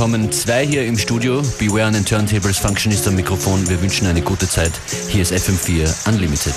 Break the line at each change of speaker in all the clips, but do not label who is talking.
willkommen. Zwei hier im Studio. Beware an den Turntables, Functionist am Mikrofon. Wir wünschen eine gute Zeit. Hier ist FM4 Unlimited.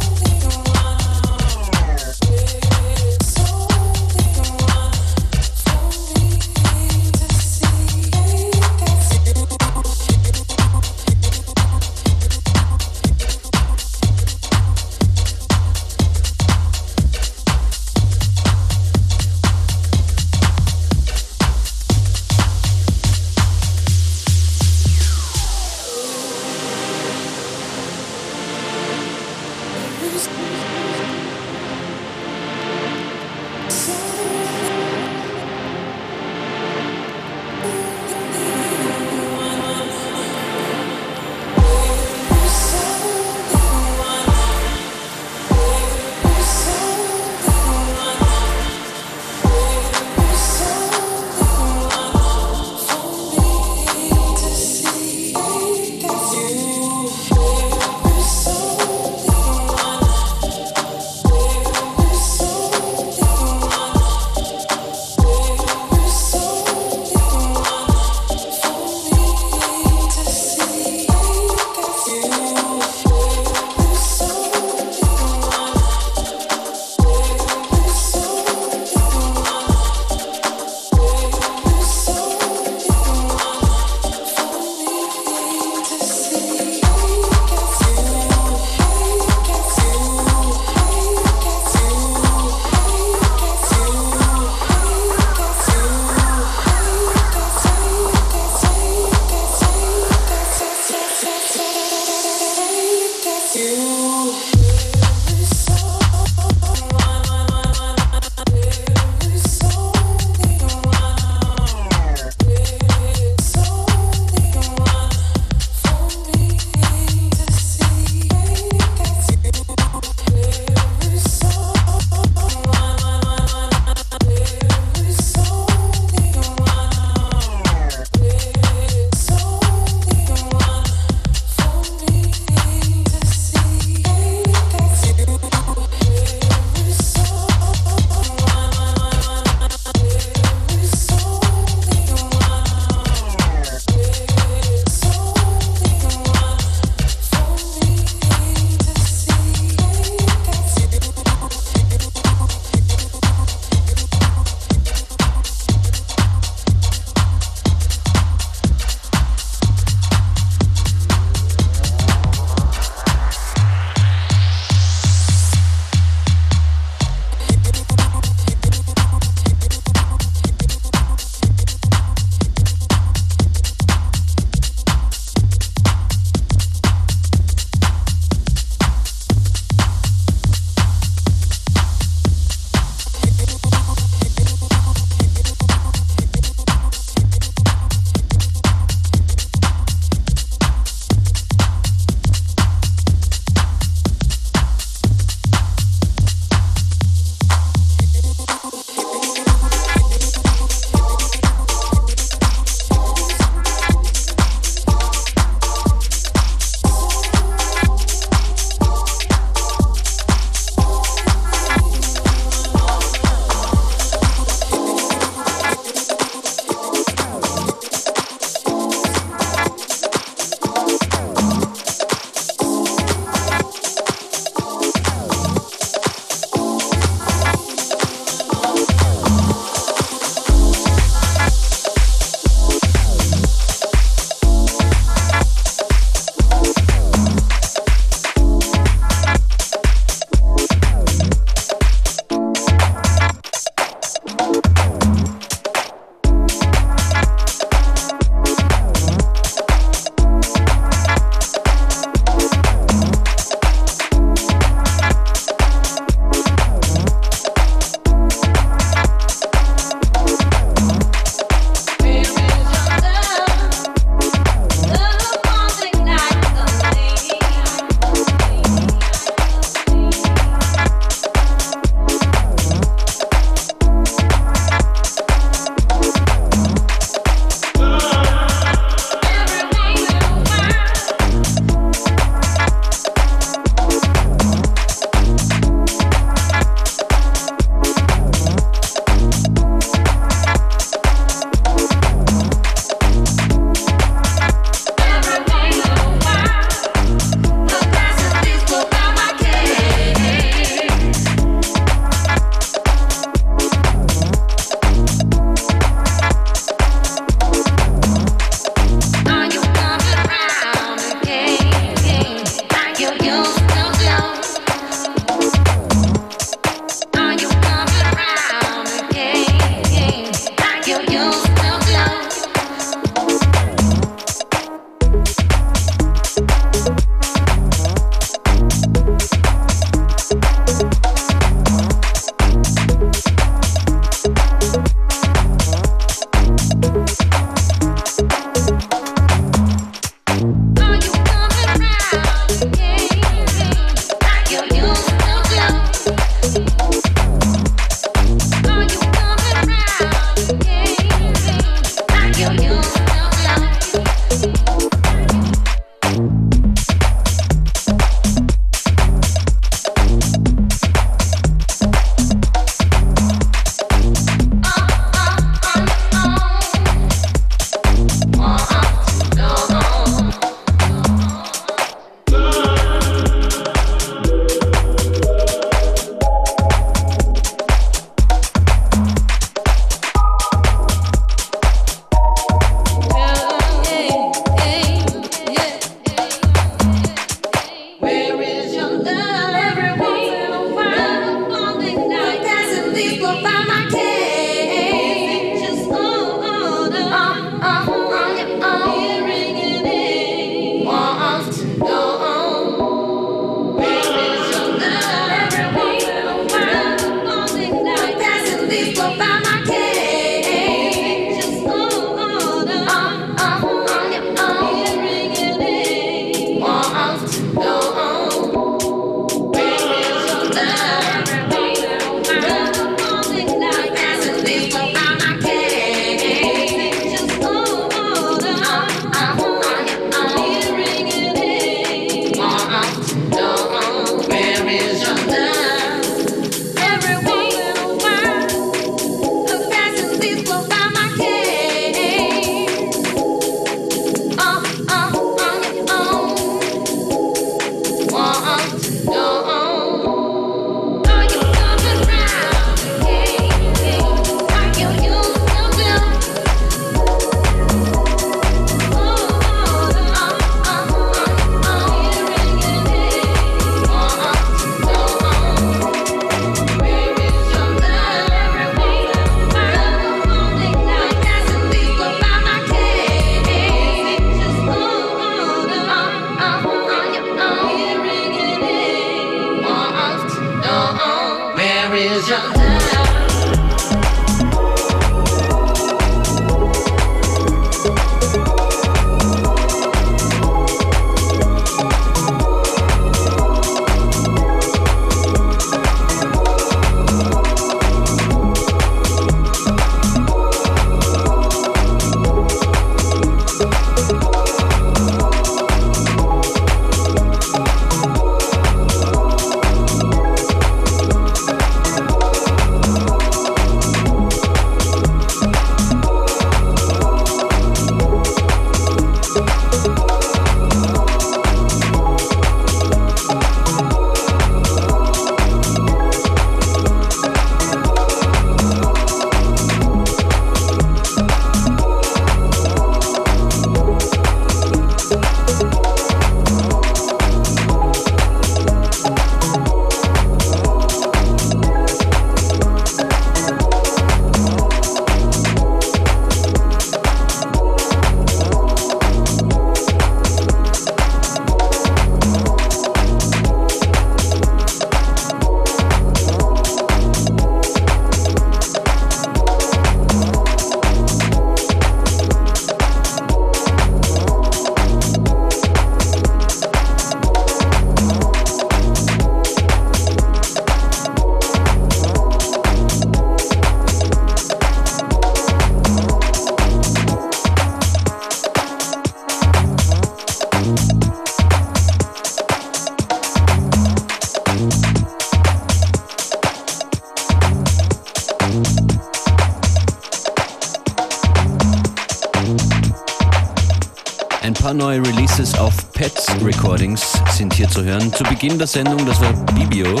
Sind hier zu hören. Zu Beginn der Sendung, das war Bibio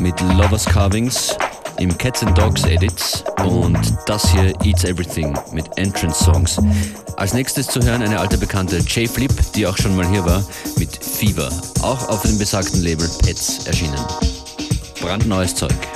mit Lovers Carvings im Cats and Dogs Edits und das hier Eats Everything mit Entrance Songs. Als nächstes zu hören eine alte Bekannte J Flip, die auch schon mal hier war, mit Fever, auch auf dem besagten Label Pets erschienen. Brandneues Zeug.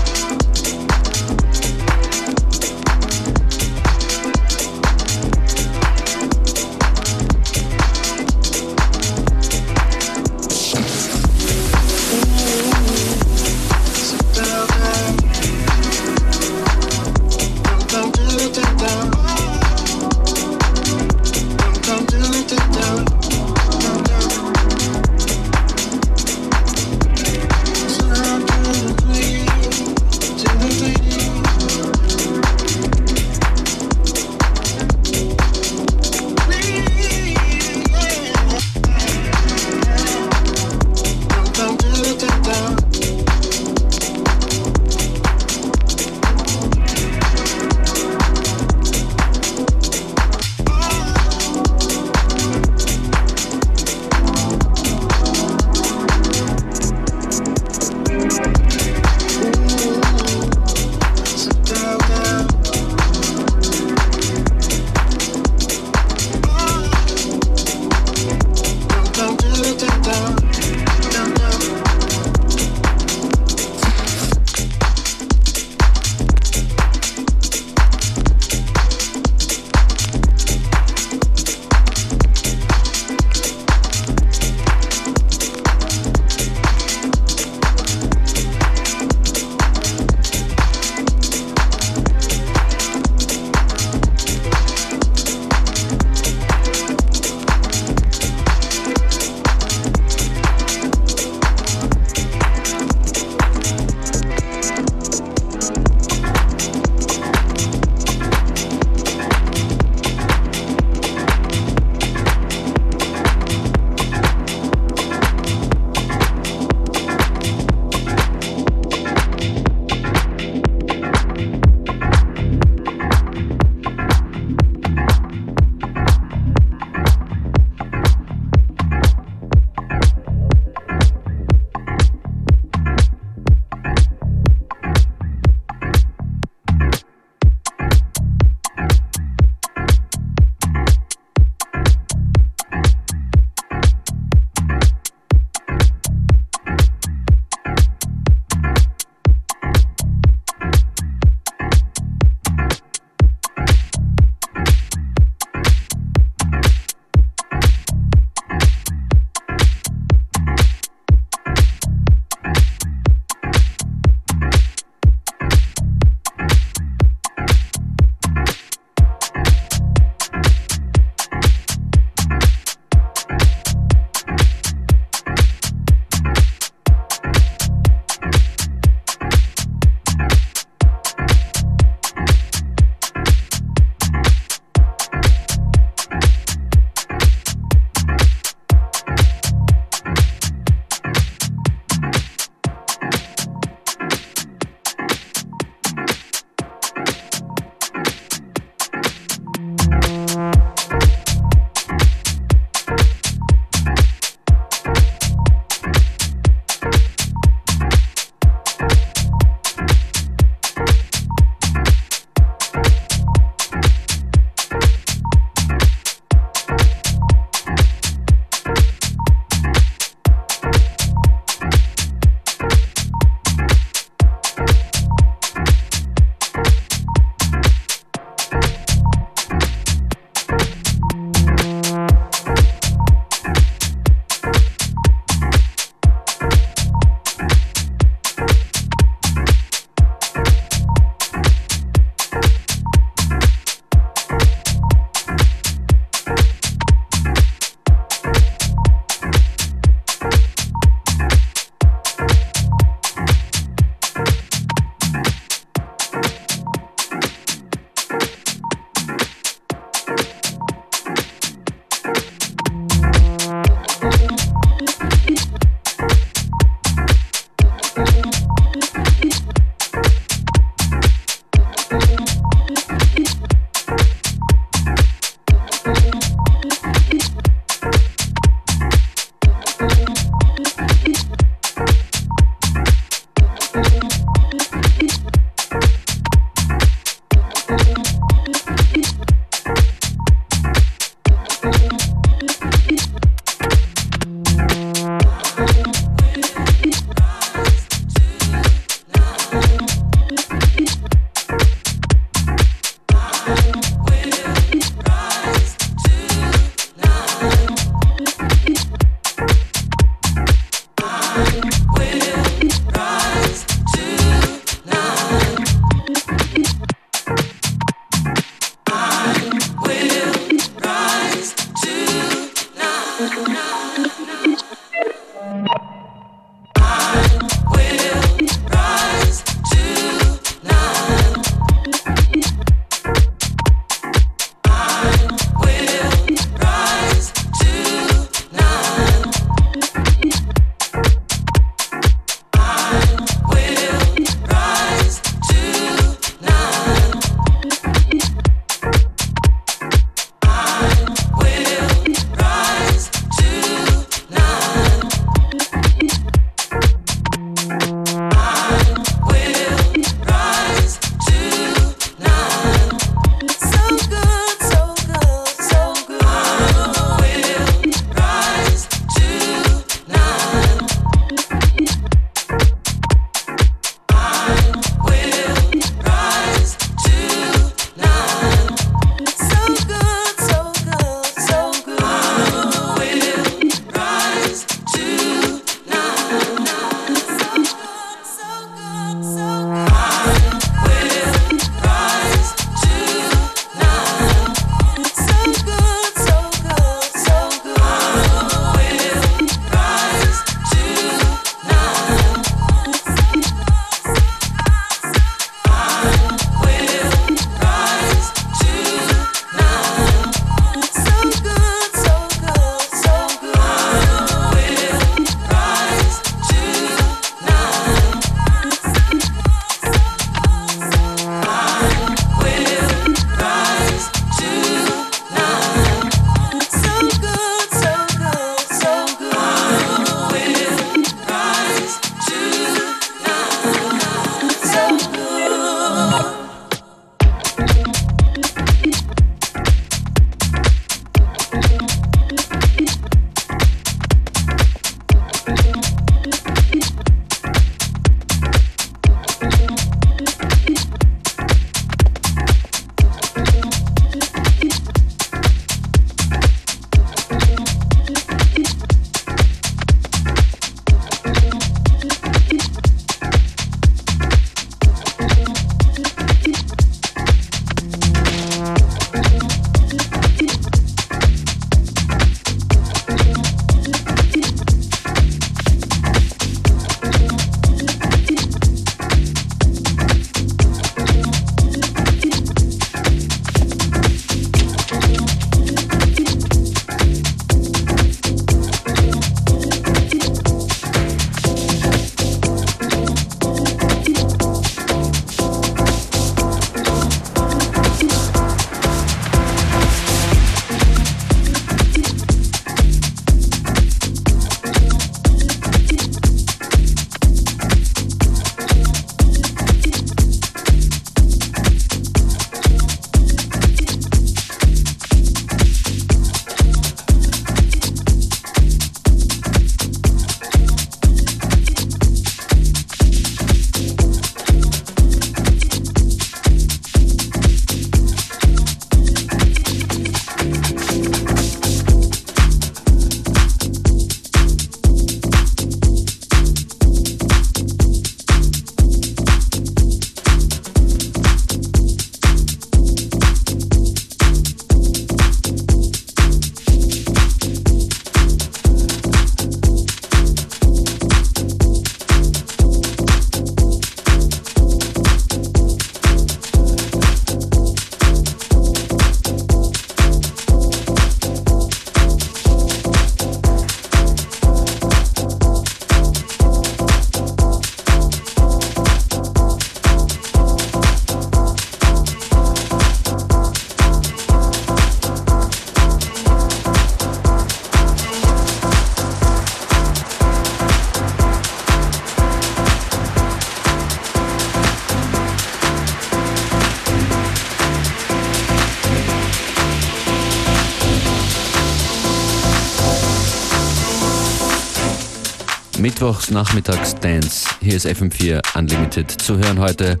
Mittwochs nachmittags Dance. Hier ist FM4 Unlimited. Zu hören heute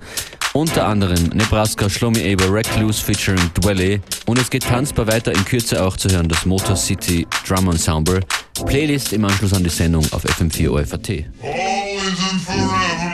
unter anderem Nebraska, Shlomi Aber, Recluse featuring Dwelle. Und es geht tanzbar weiter, in Kürze auch zu hören das Motor City Drum Ensemble. Playlist im Anschluss an die Sendung auf FM4 OFAT. Always and forevermore,